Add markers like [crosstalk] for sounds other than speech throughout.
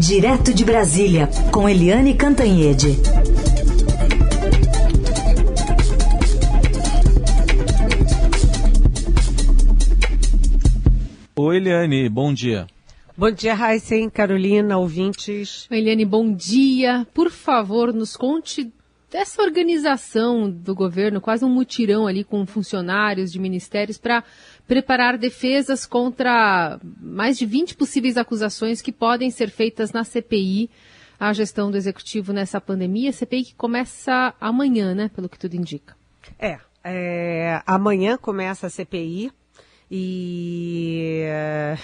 Direto de Brasília, com Eliane Cantanhede. Oi, Eliane, bom dia. Bom dia, Raíssen, Carolina, ouvintes. Eliane, bom dia. Por favor, nos conte dessa organização do governo, quase um mutirão ali com funcionários de ministérios para preparar defesas contra mais de 20 possíveis acusações que podem ser feitas na CPI, a gestão do executivo nessa pandemia. CPI que começa amanhã, né? Pelo que tudo indica. É, é amanhã começa a CPI. E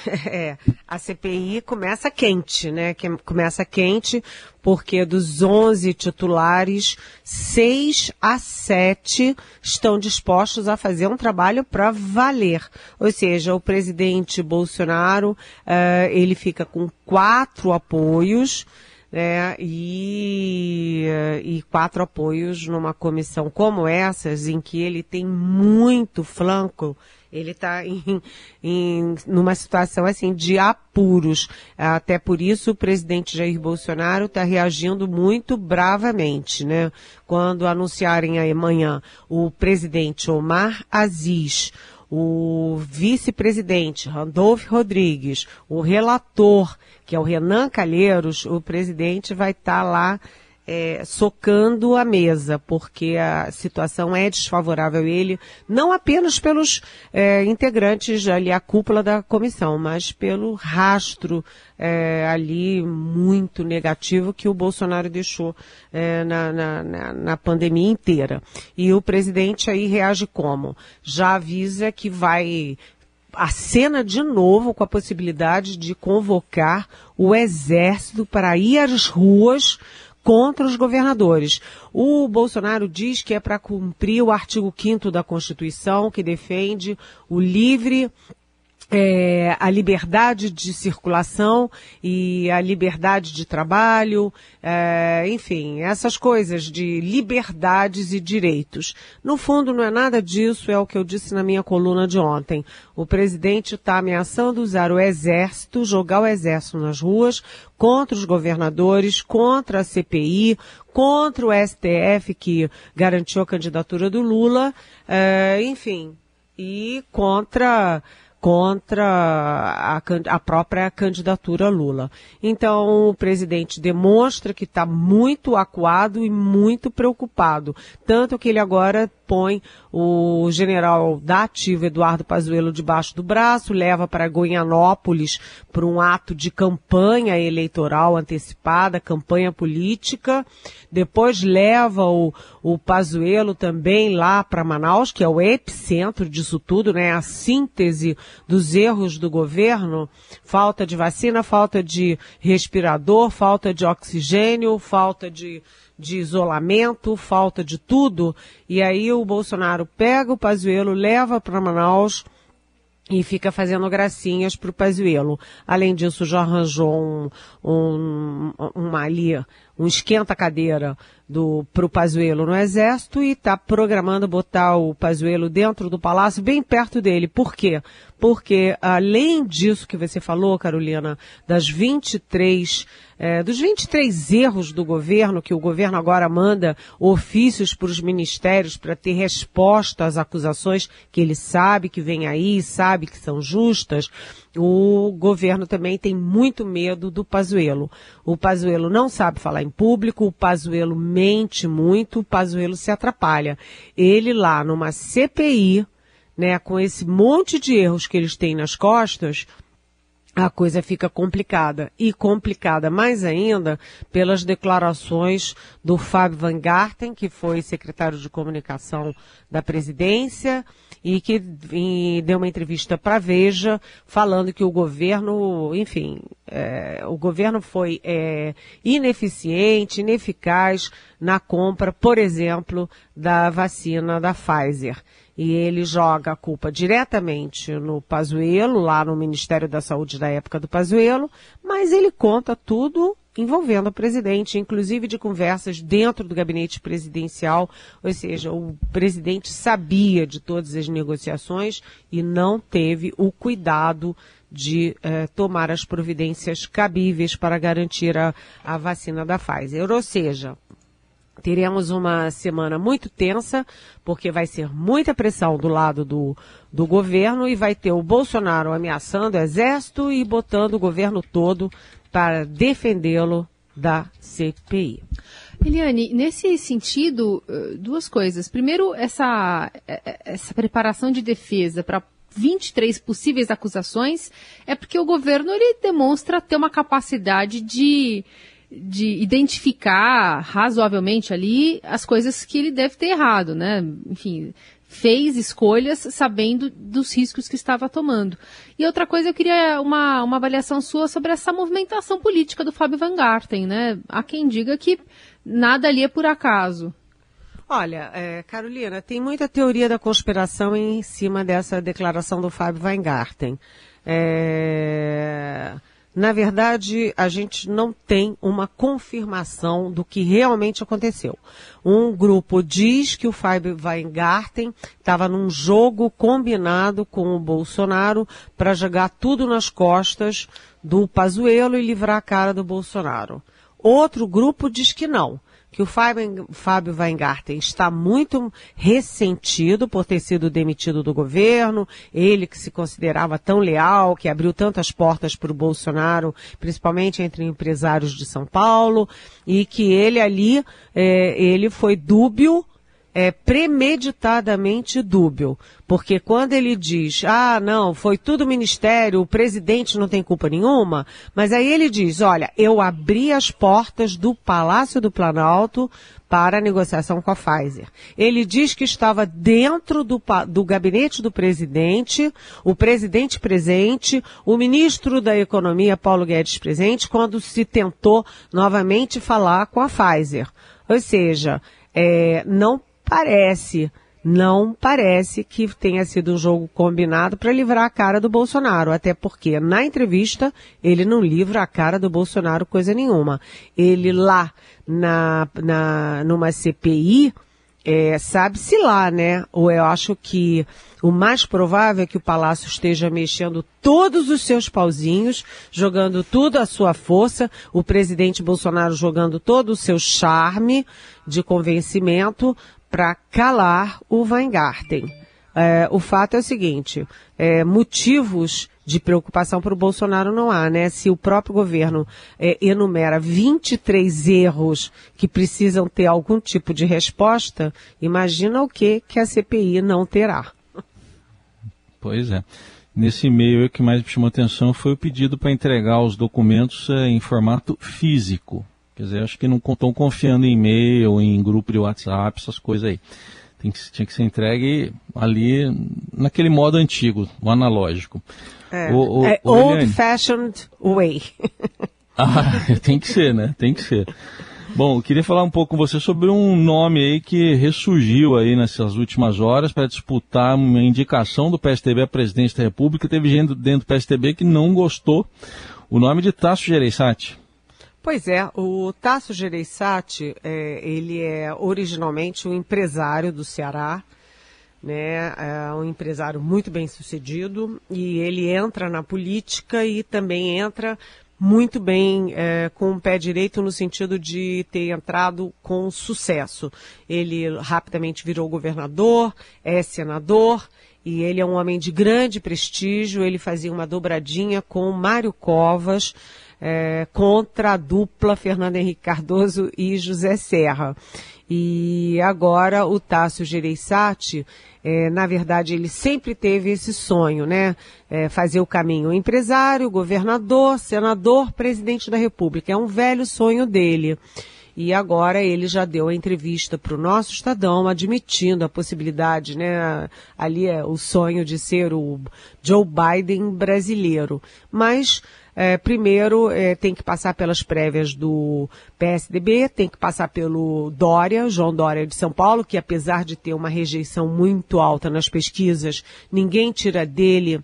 [laughs] é, a CPI começa quente, né? Começa quente porque dos 11 titulares, seis a sete estão dispostos a fazer um trabalho para valer. Ou seja, o presidente Bolsonaro, uh, ele fica com quatro apoios, né, e, e quatro apoios numa comissão como essas, em que ele tem muito flanco ele está [laughs] em, em numa situação assim de apuros. Até por isso o presidente Jair Bolsonaro está reagindo muito bravamente, né? Quando anunciarem amanhã o presidente Omar Aziz, o vice-presidente Randolph Rodrigues, o relator, que é o Renan Calheiros, o presidente vai estar tá lá é, socando a mesa, porque a situação é desfavorável a ele, não apenas pelos é, integrantes ali, a cúpula da comissão, mas pelo rastro é, ali muito negativo que o Bolsonaro deixou é, na, na, na, na pandemia inteira. E o presidente aí reage como? Já avisa que vai acena de novo com a possibilidade de convocar o exército para ir às ruas contra os governadores. O Bolsonaro diz que é para cumprir o artigo 5 da Constituição, que defende o livre é, a liberdade de circulação e a liberdade de trabalho, é, enfim, essas coisas de liberdades e direitos. No fundo, não é nada disso, é o que eu disse na minha coluna de ontem. O presidente está ameaçando usar o exército, jogar o exército nas ruas contra os governadores, contra a CPI, contra o STF que garantiu a candidatura do Lula, é, enfim, e contra contra a, a, própria candidatura Lula. Então, o presidente demonstra que está muito acuado e muito preocupado. Tanto que ele agora põe o general da ativa Eduardo Pazuello debaixo do braço, leva para Goianópolis para um ato de campanha eleitoral antecipada, campanha política. Depois leva o, o Pazuello também lá para Manaus, que é o epicentro disso tudo, né? A síntese dos erros do governo, falta de vacina, falta de respirador, falta de oxigênio, falta de de isolamento, falta de tudo, e aí o Bolsonaro pega o Pazuello, leva para Manaus e fica fazendo gracinhas para o Pazuello. Além disso, já arranjou um, um, uma ali, um esquenta-cadeira do pro Pazuello no Exército e está programando botar o Pazuello dentro do palácio, bem perto dele. Por quê? Porque além disso que você falou, Carolina, das 23 é, dos 23 erros do governo, que o governo agora manda ofícios para os ministérios para ter resposta às acusações que ele sabe que vem aí, sabe que são justas, o governo também tem muito medo do Pazuello. O Pazuello não sabe falar em público, o Pazuello mente muito, o Pazuello se atrapalha. Ele lá numa CPI, né, com esse monte de erros que eles têm nas costas, a coisa fica complicada. E complicada mais ainda pelas declarações do Fábio Van Garten, que foi secretário de comunicação da presidência e que deu uma entrevista para Veja falando que o governo, enfim, é, o governo foi é, ineficiente, ineficaz na compra, por exemplo, da vacina da Pfizer. E ele joga a culpa diretamente no Pazuello, lá no Ministério da Saúde da época do Pazuello, mas ele conta tudo envolvendo o presidente, inclusive de conversas dentro do gabinete presidencial, ou seja, o presidente sabia de todas as negociações e não teve o cuidado de eh, tomar as providências cabíveis para garantir a, a vacina da Pfizer. Ou seja, teremos uma semana muito tensa, porque vai ser muita pressão do lado do, do governo e vai ter o Bolsonaro ameaçando o exército e botando o governo todo para defendê-lo da CPI. Eliane, nesse sentido, duas coisas. Primeiro, essa, essa preparação de defesa para 23 possíveis acusações é porque o governo ele demonstra ter uma capacidade de, de identificar razoavelmente ali as coisas que ele deve ter errado, né? Enfim, fez escolhas sabendo dos riscos que estava tomando. E outra coisa, eu queria uma, uma avaliação sua sobre essa movimentação política do Fábio Van Garten, né? Há quem diga que nada ali é por acaso. Olha, é, Carolina, tem muita teoria da conspiração em cima dessa declaração do Fábio Weingarten. É, na verdade, a gente não tem uma confirmação do que realmente aconteceu. Um grupo diz que o Fábio Weingarten estava num jogo combinado com o Bolsonaro para jogar tudo nas costas do Pazuello e livrar a cara do Bolsonaro. Outro grupo diz que não que o Fábio, Weingarten está muito ressentido por ter sido demitido do governo, ele que se considerava tão leal, que abriu tantas portas para o Bolsonaro, principalmente entre empresários de São Paulo, e que ele ali, é, ele foi dúbio é, premeditadamente dúbio. Porque quando ele diz, ah, não, foi tudo ministério, o presidente não tem culpa nenhuma, mas aí ele diz, olha, eu abri as portas do Palácio do Planalto para a negociação com a Pfizer. Ele diz que estava dentro do, do gabinete do presidente, o presidente presente, o ministro da Economia, Paulo Guedes, presente, quando se tentou novamente falar com a Pfizer. Ou seja, é, não parece, não parece que tenha sido um jogo combinado para livrar a cara do Bolsonaro, até porque na entrevista ele não livra a cara do Bolsonaro coisa nenhuma. Ele lá na, na numa CPI é, sabe-se lá, né? Ou eu acho que o mais provável é que o Palácio esteja mexendo todos os seus pauzinhos, jogando tudo a sua força, o presidente Bolsonaro jogando todo o seu charme de convencimento para calar o Weingarten. É, o fato é o seguinte, é, motivos de preocupação para o Bolsonaro não há, né? Se o próprio governo é, enumera 23 erros que precisam ter algum tipo de resposta, imagina o que que a CPI não terá. Pois é. Nesse e-mail, o que mais me chamou atenção foi o pedido para entregar os documentos é, em formato físico. Quer dizer, acho que não estão confiando em e-mail, em grupo de WhatsApp, essas coisas aí. Tem que, tinha que ser entregue ali naquele modo antigo, o analógico. É, o, o, é old fashioned way. [laughs] ah, tem que ser, né? Tem que ser. Bom, eu queria falar um pouco com você sobre um nome aí que ressurgiu aí nessas últimas horas para disputar uma indicação do PSTB à presidência da República. Teve gente dentro do PSTB que não gostou. O nome de Tasso Gereissati. Pois é, o Tasso Gereissati, é, ele é originalmente um empresário do Ceará, né, é um empresário muito bem sucedido e ele entra na política e também entra muito bem é, com o pé direito no sentido de ter entrado com sucesso. Ele rapidamente virou governador, é senador e ele é um homem de grande prestígio. Ele fazia uma dobradinha com Mário Covas é, contra a dupla Fernando Henrique Cardoso e José Serra. E agora o Tássio Gereissati, é, na verdade, ele sempre teve esse sonho, né? É, fazer o caminho empresário, governador, senador, presidente da República. É um velho sonho dele. E agora ele já deu a entrevista para o nosso Estadão, admitindo a possibilidade, né? Ali é o sonho de ser o Joe Biden brasileiro. Mas é, primeiro é, tem que passar pelas prévias do PSDB, tem que passar pelo Dória, João Dória de São Paulo, que apesar de ter uma rejeição muito alta nas pesquisas, ninguém tira dele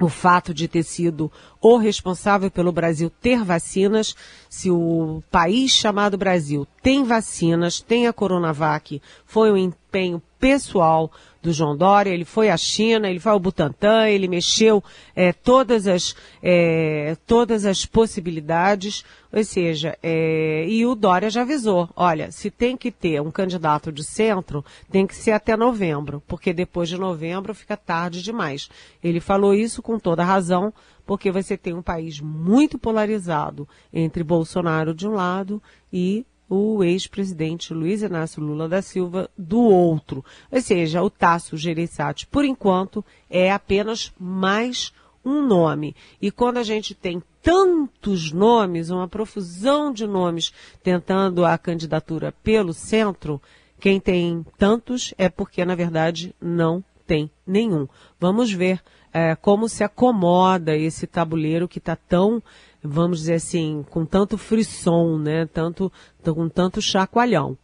o fato de ter sido o responsável pelo Brasil ter vacinas, se o país chamado Brasil tem vacinas, tem a Coronavac, foi um empenho pessoal do João Dória, ele foi à China, ele foi ao Butantan, ele mexeu é, todas, as, é, todas as possibilidades, ou seja, é, e o Dória já avisou, olha, se tem que ter um candidato de centro, tem que ser até novembro, porque depois de novembro fica tarde demais. Ele falou isso com toda razão, porque você tem um país muito polarizado entre Bolsonaro de um lado e o ex-presidente Luiz Inácio Lula da Silva do outro. Ou seja, o Tasso Gereissati, por enquanto, é apenas mais um nome. E quando a gente tem tantos nomes, uma profusão de nomes tentando a candidatura pelo centro, quem tem tantos é porque, na verdade, não tem nenhum. Vamos ver é, como se acomoda esse tabuleiro que está tão vamos dizer assim, com tanto frisson, né? Tanto, com tanto chacoalhão.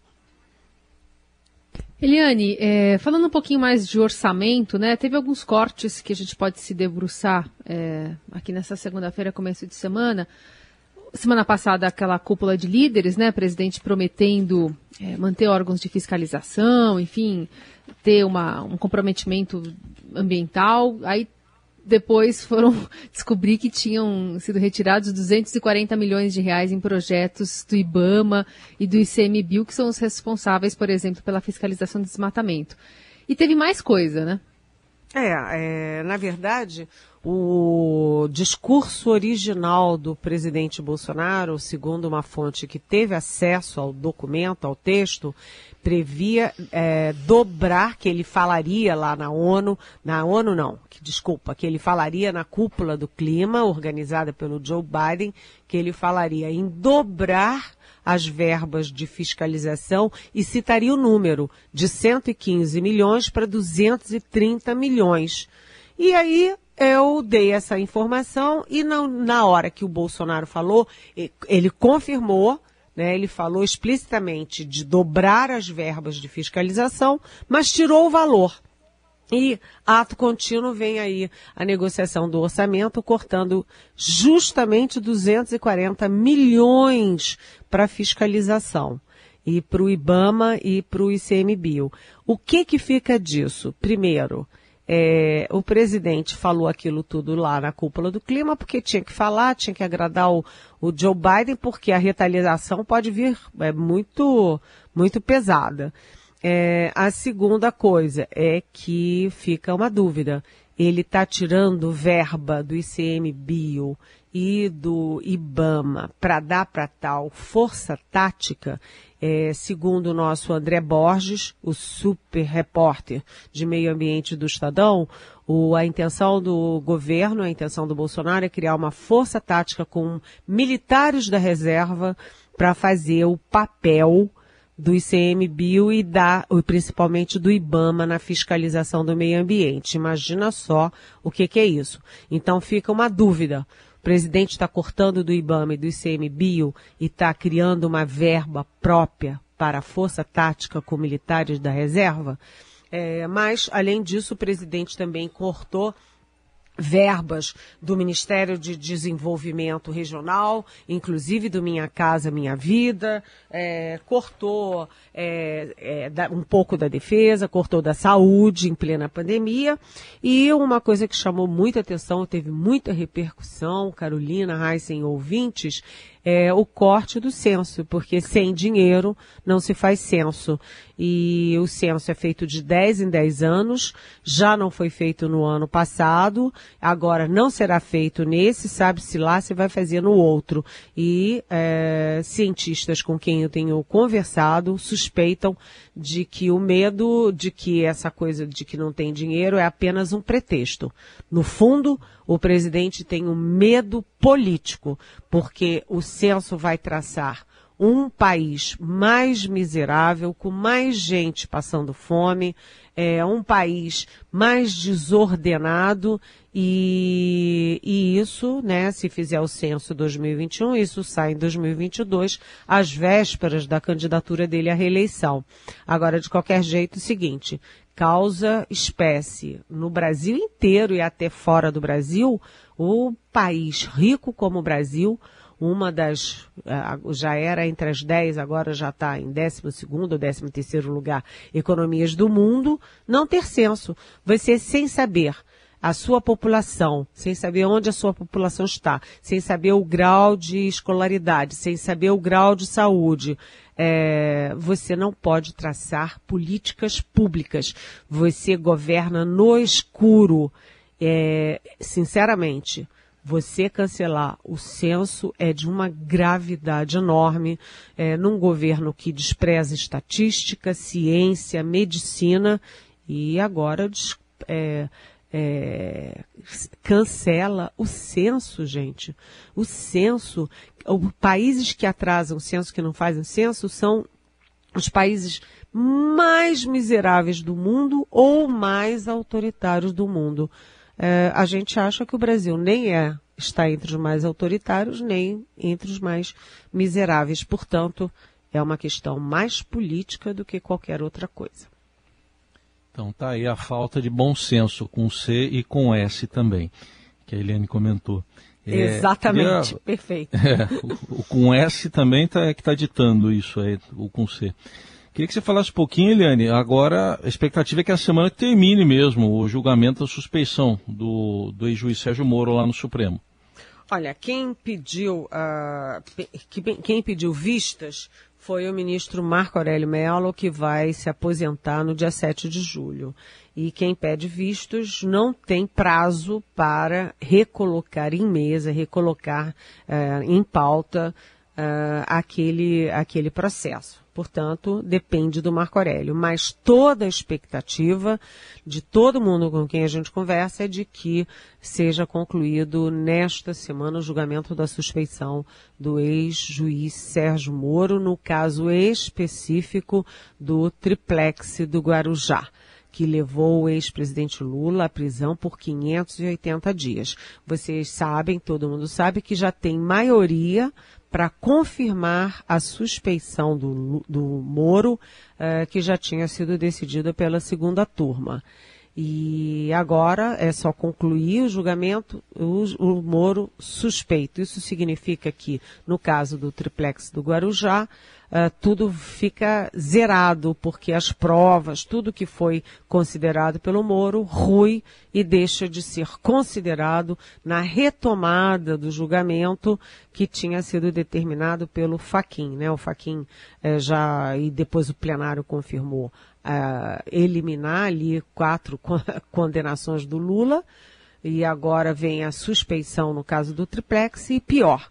Eliane, é, falando um pouquinho mais de orçamento, né? Teve alguns cortes que a gente pode se debruçar é, aqui nessa segunda-feira, começo de semana. Semana passada, aquela cúpula de líderes, né? Presidente prometendo é, manter órgãos de fiscalização, enfim, ter uma, um comprometimento ambiental. Aí depois foram [laughs] descobrir que tinham sido retirados 240 milhões de reais em projetos do IBAMA e do ICMBio, que são os responsáveis, por exemplo, pela fiscalização do desmatamento. E teve mais coisa, né? É, é, na verdade, o discurso original do presidente Bolsonaro, segundo uma fonte que teve acesso ao documento, ao texto, previa é, dobrar, que ele falaria lá na ONU, na ONU não, que, desculpa, que ele falaria na cúpula do clima, organizada pelo Joe Biden, que ele falaria em dobrar as verbas de fiscalização e citaria o número de 115 milhões para 230 milhões. E aí eu dei essa informação e na, na hora que o Bolsonaro falou, ele confirmou, né, ele falou explicitamente de dobrar as verbas de fiscalização, mas tirou o valor. E ato contínuo vem aí a negociação do orçamento, cortando justamente 240 milhões para fiscalização e para o IBAMA e para o ICMBio. O que que fica disso? Primeiro, é, o presidente falou aquilo tudo lá na cúpula do clima, porque tinha que falar, tinha que agradar o, o Joe Biden, porque a retaliação pode vir é, muito, muito pesada. É, a segunda coisa é que fica uma dúvida. Ele está tirando verba do ICMBio e do IBAMA para dar para tal força tática, é, segundo o nosso André Borges, o super repórter de meio ambiente do Estadão, o, a intenção do governo, a intenção do Bolsonaro é criar uma força tática com militares da reserva para fazer o papel do ICMBio e da, principalmente do IBAMA na fiscalização do meio ambiente. Imagina só o que, que é isso. Então fica uma dúvida. O presidente está cortando do IBAMA e do ICMBio e está criando uma verba própria para a força tática com militares da reserva. É, mas, além disso, o presidente também cortou verbas do Ministério de Desenvolvimento Regional, inclusive do Minha Casa Minha Vida, é, cortou é, é, um pouco da defesa, cortou da saúde em plena pandemia. E uma coisa que chamou muita atenção, teve muita repercussão, Carolina, Heisen, ouvintes, é o corte do censo, porque sem dinheiro não se faz censo. E o censo é feito de 10 em 10 anos, já não foi feito no ano passado, agora não será feito nesse, sabe-se lá se vai fazer no outro. E é, cientistas com quem eu tenho conversado suspeitam de que o medo de que essa coisa de que não tem dinheiro é apenas um pretexto. No fundo, o presidente tem um medo político, porque o censo vai traçar um país mais miserável, com mais gente passando fome, é um país mais desordenado e, e isso, né, se fizer o censo 2021, isso sai em 2022, às vésperas da candidatura dele à reeleição. Agora, de qualquer jeito, é o seguinte, causa espécie. No Brasil inteiro e até fora do Brasil, o país rico como o Brasil, uma das, já era entre as 10, agora já está em 12 ou 13 terceiro lugar, economias do mundo, não ter censo. Você sem saber a sua população, sem saber onde a sua população está, sem saber o grau de escolaridade, sem saber o grau de saúde, é, você não pode traçar políticas públicas. Você governa no escuro. É, sinceramente, você cancelar o censo é de uma gravidade enorme é, num governo que despreza estatística, ciência, medicina e agora é, é, cancela o censo, gente. O censo, países que atrasam o censo, que não fazem censo, são os países mais miseráveis do mundo ou mais autoritários do mundo. É, a gente acha que o Brasil nem é está entre os mais autoritários nem entre os mais miseráveis. Portanto, é uma questão mais política do que qualquer outra coisa. Então tá aí a falta de bom senso com C e com S também, que a Eliane comentou. É, Exatamente, perfeito. É, o, o, com S também tá, é que está ditando isso aí, o com C. Queria que você falasse um pouquinho, Eliane. Agora, a expectativa é que a semana termine mesmo o julgamento da suspeição do, do ex-juiz Sérgio Moro lá no Supremo. Olha, quem pediu, uh, quem pediu vistas foi o ministro Marco Aurélio Mello, que vai se aposentar no dia 7 de julho. E quem pede vistos não tem prazo para recolocar em mesa, recolocar uh, em pauta uh, aquele, aquele processo. Portanto, depende do Marco Aurélio. Mas toda a expectativa de todo mundo com quem a gente conversa é de que seja concluído nesta semana o julgamento da suspeição do ex-juiz Sérgio Moro, no caso específico do triplex do Guarujá que levou o ex-presidente Lula à prisão por 580 dias. Vocês sabem, todo mundo sabe, que já tem maioria para confirmar a suspeição do, do Moro, uh, que já tinha sido decidida pela segunda turma. E agora é só concluir o julgamento, o, o Moro suspeito. Isso significa que, no caso do triplex do Guarujá, uh, tudo fica zerado, porque as provas, tudo que foi considerado pelo Moro, rui e deixa de ser considerado na retomada do julgamento que tinha sido determinado pelo Faquin, né? O Faquin uh, já, e depois o plenário confirmou, uh, eliminar ali quatro [laughs] condenações do Lula, e agora vem a suspeição no caso do triplex, e pior,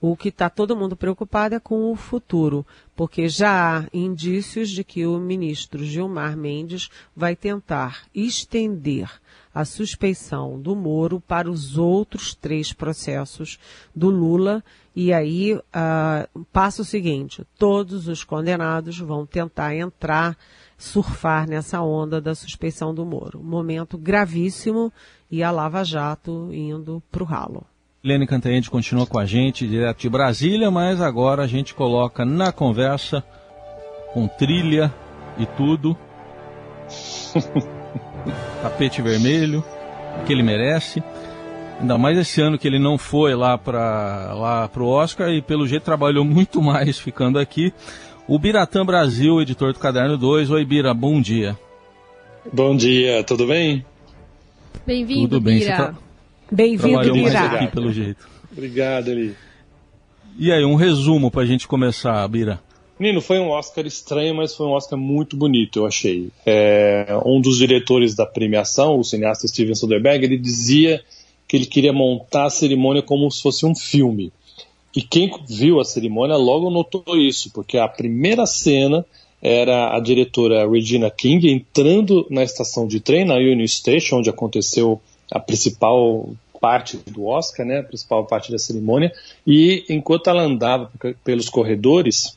o que está todo mundo preocupado é com o futuro, porque já há indícios de que o ministro Gilmar Mendes vai tentar estender a suspeição do Moro para os outros três processos do Lula. E aí uh, passa o seguinte: todos os condenados vão tentar entrar, surfar nessa onda da suspeição do Moro. Momento gravíssimo e a Lava Jato indo para o ralo. Lene Cantanhede continua com a gente, direto de Brasília, mas agora a gente coloca na conversa, com trilha e tudo, [laughs] tapete vermelho, que ele merece. Ainda mais esse ano que ele não foi lá para lá o Oscar e pelo jeito trabalhou muito mais ficando aqui. O Biratã Brasil, editor do Caderno 2. Oi, Bira, bom dia. Bom dia, tudo bem? Bem-vindo, Tudo bem, Bira. Bem-vindo, Bira. aqui, pelo jeito. Obrigado, Eli. E aí, um resumo para a gente começar, Bira. Nino, foi um Oscar estranho, mas foi um Oscar muito bonito, eu achei. É, um dos diretores da premiação, o cineasta Steven Soderbergh, ele dizia que ele queria montar a cerimônia como se fosse um filme. E quem viu a cerimônia logo notou isso, porque a primeira cena era a diretora Regina King entrando na estação de trem, na Union Station, onde aconteceu a principal parte do Oscar, né, a principal parte da cerimônia, e enquanto ela andava pelos corredores,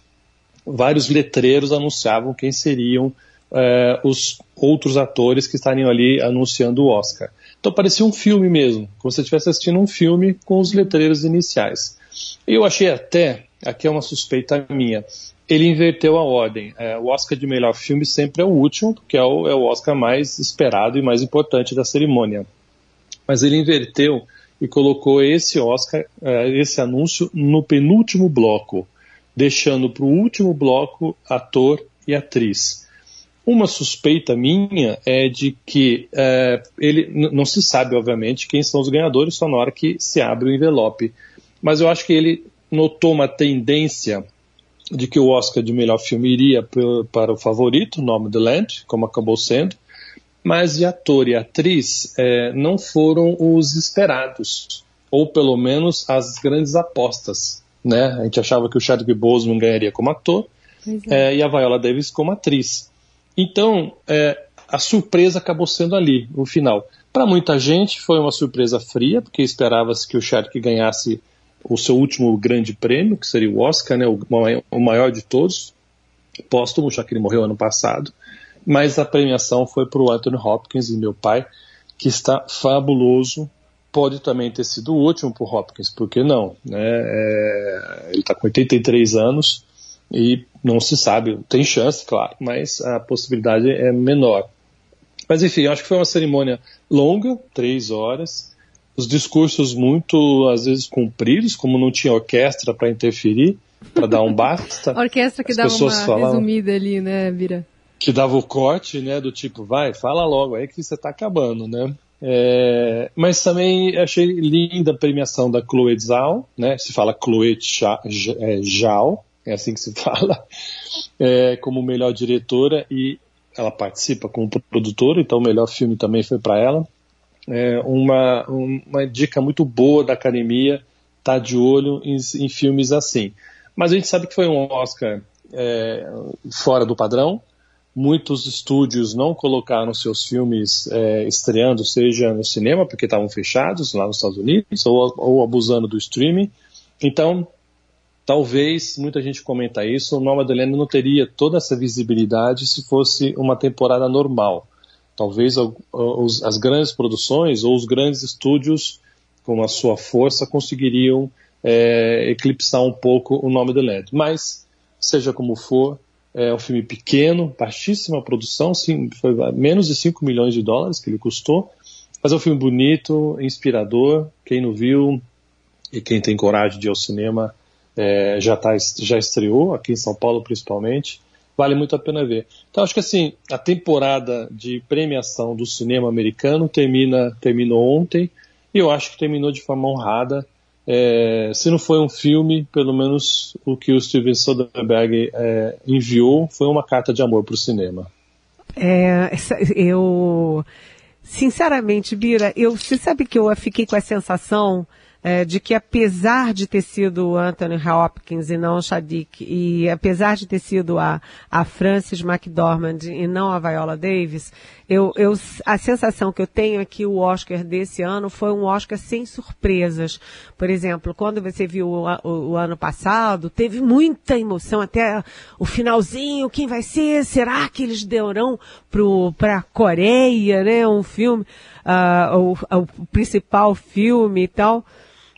vários letreiros anunciavam quem seriam eh, os outros atores que estariam ali anunciando o Oscar. Então parecia um filme mesmo, como se estivesse assistindo um filme com os letreiros iniciais. Eu achei até aqui é uma suspeita minha, ele inverteu a ordem. É, o Oscar de melhor filme sempre é o último, porque é o, é o Oscar mais esperado e mais importante da cerimônia. Mas ele inverteu e colocou esse Oscar, é, esse anúncio no penúltimo bloco, deixando para o último bloco ator e atriz. Uma suspeita minha é de que é, ele não se sabe, obviamente, quem são os ganhadores só na hora que se abre o envelope. Mas eu acho que ele notou uma tendência de que o Oscar de melhor filme iria para o favorito, Nome do Land, como acabou sendo, mas de ator e atriz é, não foram os esperados, ou pelo menos as grandes apostas. Né? A gente achava que o Chadwick Boseman ganharia como ator é. É, e a Viola Davis como atriz. Então, é, a surpresa acabou sendo ali, no final. Para muita gente foi uma surpresa fria, porque esperava-se que o Chadwick ganhasse o seu último grande prêmio, que seria o Oscar, né, o maior de todos, póstumo, já que ele morreu ano passado. Mas a premiação foi para o Anthony Hopkins e meu pai, que está fabuloso. Pode também ter sido o último para o Hopkins, por que não? Né? É, ele está com 83 anos e não se sabe, tem chance, claro, mas a possibilidade é menor. Mas enfim, acho que foi uma cerimônia longa, três horas, os discursos muito, às vezes, compridos, como não tinha orquestra para interferir, para dar um basta. [laughs] orquestra que As dava uma falavam, resumida ali, né, Vira? Que dava o corte, né, do tipo, vai, fala logo, aí que você está acabando, né. É, mas também achei linda a premiação da Chloe Zhao, né, se fala Chloe é, Zhao, é assim que se [laughs] fala, é, como melhor diretora e ela participa como produtora, então o melhor filme também foi para ela é, uma, uma dica muito boa da academia estar tá de olho em, em, filmes assim. Mas a gente sabe que foi um Oscar é, fora do padrão. Muitos estúdios não colocaram seus filmes é, estreando, seja no cinema, porque estavam fechados lá nos Estados Unidos, ou, ou abusando do streaming. Então, talvez, muita gente comenta isso, o Nomadland não teria toda essa visibilidade se fosse uma temporada normal. Talvez as grandes produções ou os grandes estúdios, com a sua força, conseguiriam é, eclipsar um pouco o nome do LED. Mas, seja como for, é um filme pequeno, baixíssima produção, sim, foi menos de 5 milhões de dólares que ele custou, mas é um filme bonito, inspirador. Quem não viu e quem tem coragem de ir ao cinema é, já, tá, já estreou, aqui em São Paulo principalmente vale muito a pena ver. Então acho que assim, a temporada de premiação do cinema americano termina terminou ontem e eu acho que terminou de forma honrada. É, se não foi um filme, pelo menos o que o Steven Soderbergh é, enviou foi uma carta de amor para o cinema. É, eu, sinceramente, Bira, eu, você sabe que eu fiquei com a sensação é, de que apesar de ter sido o Anthony Hopkins e não o Shadik, e apesar de ter sido a, a Frances McDormand e não a Viola Davis, eu, eu, a sensação que eu tenho é que o Oscar desse ano foi um Oscar sem surpresas. Por exemplo, quando você viu o, o, o ano passado, teve muita emoção até o finalzinho, quem vai ser? Será que eles derão para a Coreia, né? Um filme, uh, o, o principal filme e tal.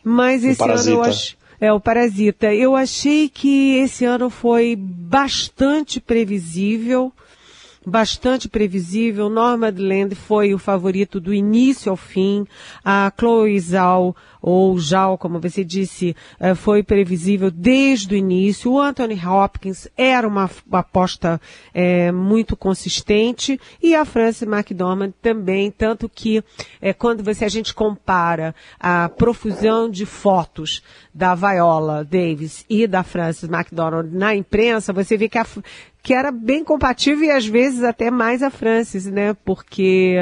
Mas esse ano eu acho. É, o Parasita. Eu achei que esse ano foi bastante previsível bastante previsível. Nomadland foi o favorito do início ao fim. A Chloe Zhao, ou Zhao, como você disse, eh, foi previsível desde o início. O Anthony Hopkins era uma, aposta é, muito consistente e a Frances McDormand também, tanto que é, quando você a gente compara a profusão de fotos da Viola Davis e da Frances McDormand na imprensa, você vê que a, que era bem compatível e às vezes até mais a Francis, né? Porque,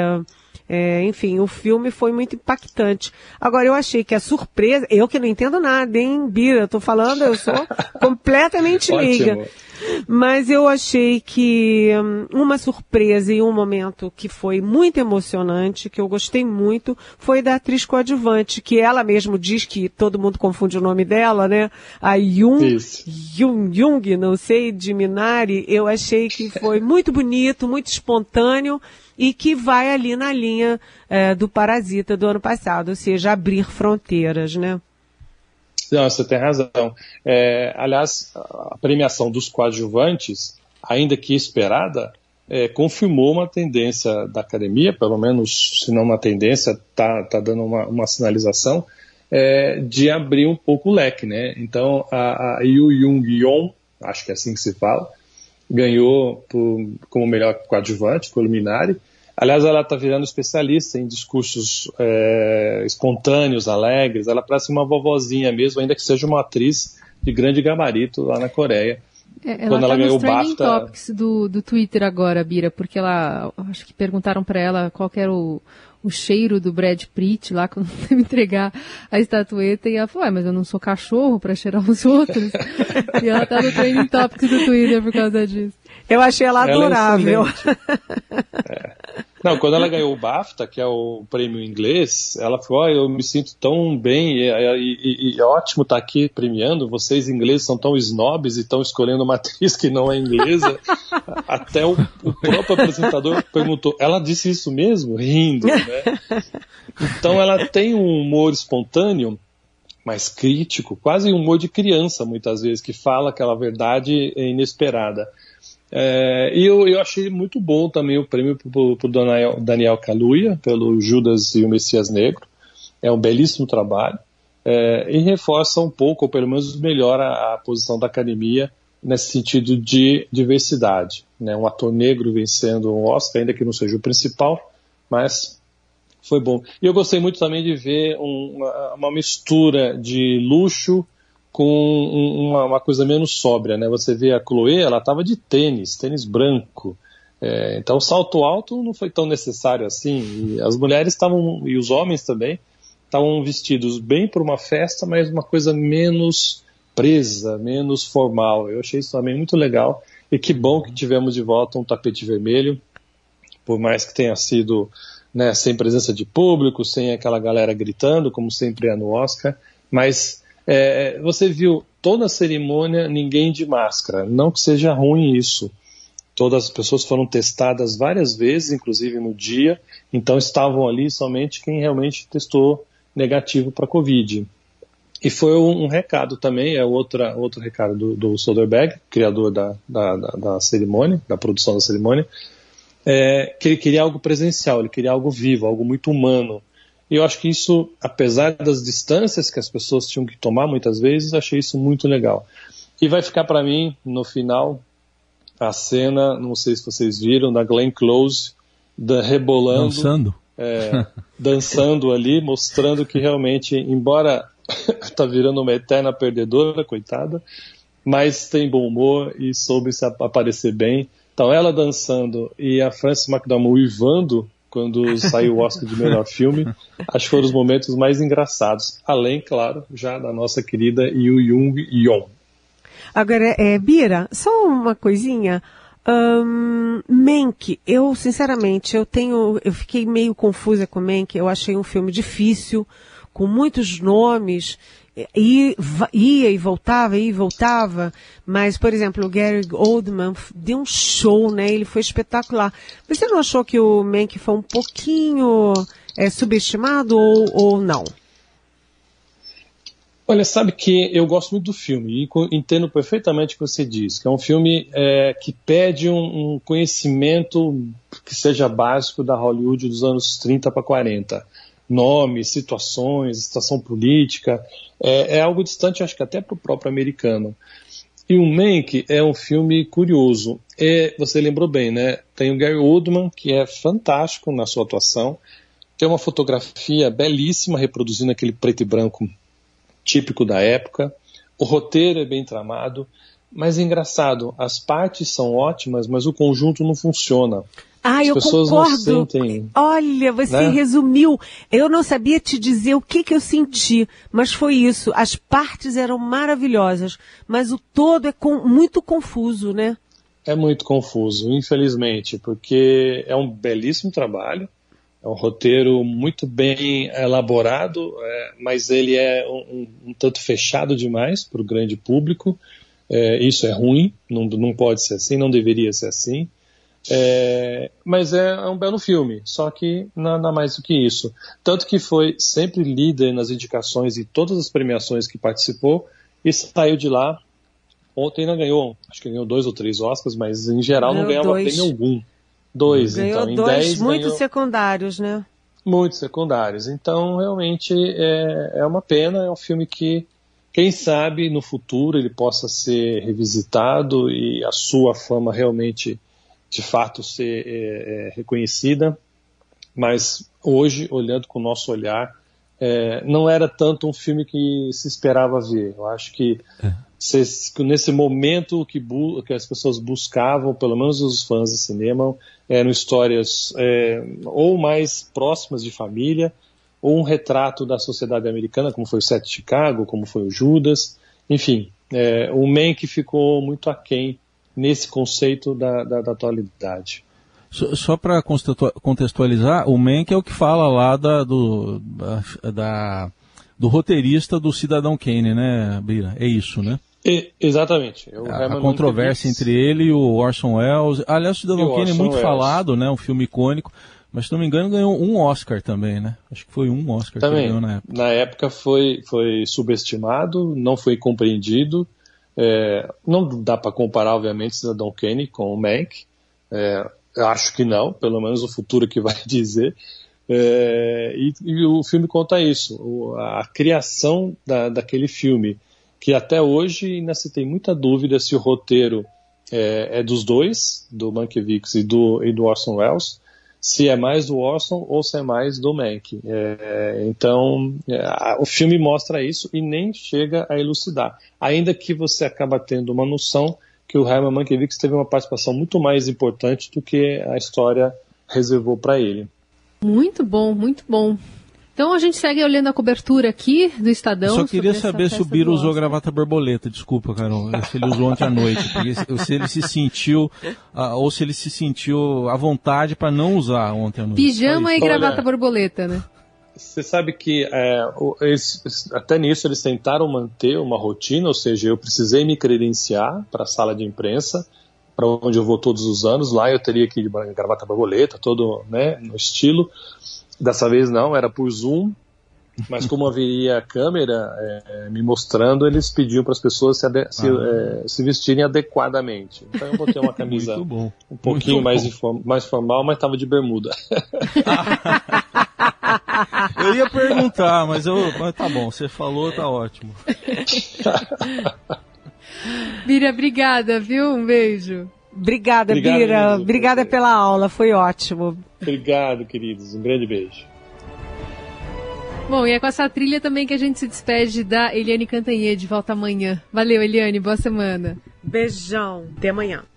é, enfim, o filme foi muito impactante. Agora, eu achei que a surpresa, eu que não entendo nada, hein, Bira, eu tô falando, eu sou [laughs] completamente leiga. Mas eu achei que hum, uma surpresa e um momento que foi muito emocionante, que eu gostei muito, foi da atriz coadjuvante, que ela mesmo diz que todo mundo confunde o nome dela, né? A Jung, Jung, Jung, não sei, de Minari. Eu achei que foi muito bonito, muito espontâneo e que vai ali na linha é, do Parasita do ano passado, ou seja, abrir fronteiras, né? Não, você tem razão. É, aliás, a premiação dos coadjuvantes, ainda que esperada, é, confirmou uma tendência da academia, pelo menos, se não uma tendência, está tá dando uma, uma sinalização, é, de abrir um pouco o leque. Né? Então, a, a Yu Jung Yeon, acho que é assim que se fala, ganhou por, como melhor coadjuvante, com o Luminari. Aliás, ela está virando especialista em discursos é, espontâneos, alegres. Ela parece uma vovozinha mesmo, ainda que seja uma atriz de grande gabarito lá na Coreia. É, ela quando ela tá ganhou o BAFTA. topics do, do Twitter agora, Bira, porque ela, acho que perguntaram para ela qual era o, o cheiro do Brad Pitt lá quando [laughs] me entregar a estatueta e ela falou, ah, mas eu não sou cachorro para cheirar os outros. [laughs] e ela tá no trending topics do Twitter por causa disso. Eu achei ela adorável. [laughs] É não, quando ela ganhou o BAFTA, que é o prêmio inglês, ela falou: oh, eu me sinto tão bem e, e, e é ótimo estar tá aqui premiando. Vocês ingleses são tão snobs e estão escolhendo uma [laughs] atriz que não é inglesa. Até o, o, próprio apresentador perguntou: ela disse isso mesmo? Rindo, né? Então ela tem um humor espontâneo mais crítico, quase um humor de criança, muitas vezes, que fala aquela verdade inesperada. É, e eu, eu achei muito bom também o prêmio para o Daniel, Daniel Kaluuya, pelo Judas e o Messias Negro. É um belíssimo trabalho. É, e reforça um pouco, ou pelo menos melhora a, posição da academia nesse sentido de diversidade. Né? Um ator negro vencendo um Oscar, ainda que não seja o principal, mas foi bom. E eu gostei muito também de ver um, uma, mistura de luxo com uma, uma, coisa menos sóbria, né? Você vê a Chloe, ela estava de tênis, tênis branco. É, então o salto alto não foi tão necessário assim. E as mulheres estavam, e os homens também, estavam vestidos bem para uma festa, mas uma coisa menos presa, menos formal. Eu achei isso também muito legal. E que bom que tivemos de volta um tapete vermelho, por mais que tenha sido né, sem presença de público, sem aquela galera gritando, como sempre é no Oscar, mas é, você viu toda a cerimônia, ninguém de máscara. Não que seja ruim isso. Todas as pessoas foram testadas várias vezes, inclusive no dia, então estavam ali somente quem realmente testou negativo para Covid. E foi um, um, recado também, é outra, outro recado do, do Soderbergh, criador da, da, da, da, cerimônia, da produção da cerimônia, é, que ele queria algo presencial, ele queria algo vivo, algo muito humano. E eu acho que isso, apesar das distâncias que as pessoas tinham que tomar muitas vezes, achei isso muito legal. E vai ficar para mim, no final, a cena, não sei se vocês viram, da Glenn Close da, rebolando. Dançando. É, [laughs] dançando ali, mostrando que realmente, embora [laughs] tá virando uma eterna perdedora, coitada, mas tem bom humor e soube se aparecer bem. Então ela dançando e a Frances McDormand uivando quando saiu o Oscar de melhor filme, acho que foram os momentos mais engraçados, além, claro, já da nossa querida Yu Jung Yeon. Agora, é, Bira, só uma coisinha. Um, eu sinceramente, eu tenho, eu fiquei meio confusa com Mank, eu achei um filme difícil, com muitos nomes, e, ia e voltava, ia e voltava, mas, por exemplo, o Gary Oldman deu um show, né? Ele foi espetacular. Você não achou que o Mank foi um pouquinho é, subestimado ou, ou não? Olha, sabe que eu gosto muito do filme e entendo perfeitamente o que você diz, que é um filme é, que pede um, um, conhecimento que seja básico da Hollywood dos anos 30 para 40 nomes, situações, situação política, é, é algo distante, acho que até para o próprio americano. E o Mank é um filme curioso. É, você lembrou bem, né? Tem o Gary Oldman, que é fantástico na sua atuação. Tem uma fotografia belíssima reproduzindo aquele preto e branco típico da época. O roteiro é bem tramado. Mas é engraçado, as partes são ótimas, mas o conjunto não funciona. Ah, As eu concordo. Sentem, Olha, você né? resumiu. Eu não sabia te dizer o que, que eu senti, mas foi isso. As partes eram maravilhosas, mas o todo é com, muito confuso, né? É muito confuso, infelizmente, porque é um belíssimo trabalho, é um roteiro muito bem elaborado, é, mas ele é um, um, um tanto fechado demais para o grande público. É, isso é ruim, não, não pode ser assim, não deveria ser assim. É, mas é, é, um belo filme, só que nada mais do que isso. Tanto que foi sempre líder nas indicações e todas as premiações que participou e saiu de lá. Ontem ainda ganhou, acho que ganhou dois ou três Oscars, mas em geral ganhou não ganhava dois. prêmio algum. Dois, ganhou então. Em dois dez, muito ganhou... secundários, né? Muito secundários. Então, realmente é, é uma pena. É um filme que, quem sabe, no futuro ele possa ser revisitado e a sua fama realmente de fato ser é, é, reconhecida, mas hoje, olhando com o nosso olhar, é, não era tanto um filme que se esperava ver. Eu acho que é. se, nesse momento que, que, as pessoas buscavam, pelo menos os fãs de cinema, eram histórias é, ou mais próximas de família, ou um retrato da sociedade americana, como foi o Sete de Chicago, como foi o Judas, enfim, é, o Mank ficou muito aquém nesse conceito da, da, da atualidade. Só, só para contextualizar, o Mank é o que fala lá da, do, da, do roteirista do Cidadão Kane, né, Bira? É isso, né? E, exatamente. É a, a controvérsia entre ele e o Orson Welles. Aliás, o Cidadão Kane é muito Welles. falado, né? Um filme icônico. Mas se não me engano, ganhou um Oscar também, né? Acho que foi um Oscar também. que ganhou na época. Na época foi, foi subestimado, não foi compreendido. É, não dá para comparar, obviamente, Cidadão Kane com o Mank. É, acho que não, pelo menos o futuro que [laughs] vai dizer. É, e, e, o filme conta isso, o, a criação da, daquele filme, que até hoje ainda se tem muita dúvida se o roteiro é, é dos dois, do Mankiewicz e do, e do Orson Welles, se é mais do Orson ou se é mais do Mank. É, então, é, o filme mostra isso e nem chega a elucidar. Ainda que você acaba tendo uma noção que o Herman Mankiewicz teve uma participação muito mais importante do que a história reservou para ele. Muito bom, muito bom. Então a gente segue olhando a cobertura aqui do Estadão. Eu só queria saber se o Biro usou gravata borboleta. Desculpa, Carol. Se ele usou ontem à noite. Se ele se sentiu, uh, ou se ele se sentiu à vontade para não usar ontem à noite. Pijama e gravata Olha, borboleta, né? Você sabe que é, eles, até nisso eles tentaram manter uma rotina, ou seja, eu precisei me credenciar para a sala de imprensa, para onde eu vou todos os anos. Lá eu teria que ir de gravata borboleta, todo né, no estilo. Dessa vez não, era por Zoom, mas como haveria câmera é, me mostrando, eles pediam para as pessoas se, se, ah. é, se, vestirem adequadamente. Então eu botei uma [laughs] camisa um pouquinho mais, mais formal, mas estava de bermuda. [laughs] eu ia perguntar, mas, eu, mas tá bom, você falou, tá ótimo. [laughs] Bira, obrigada, viu? Um beijo. Obrigada, Obrigado Bira. Mesmo, obrigada pela aula, foi ótimo. Obrigado, queridos. Um grande beijo. Bom, e é com essa trilha também que a gente se despede da Eliane Cantanhede. Volta amanhã. Valeu, Eliane. Boa semana. Beijão. Até amanhã.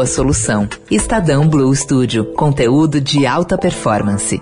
boa solução. Estadão Blue Studio, conteúdo de alta performance.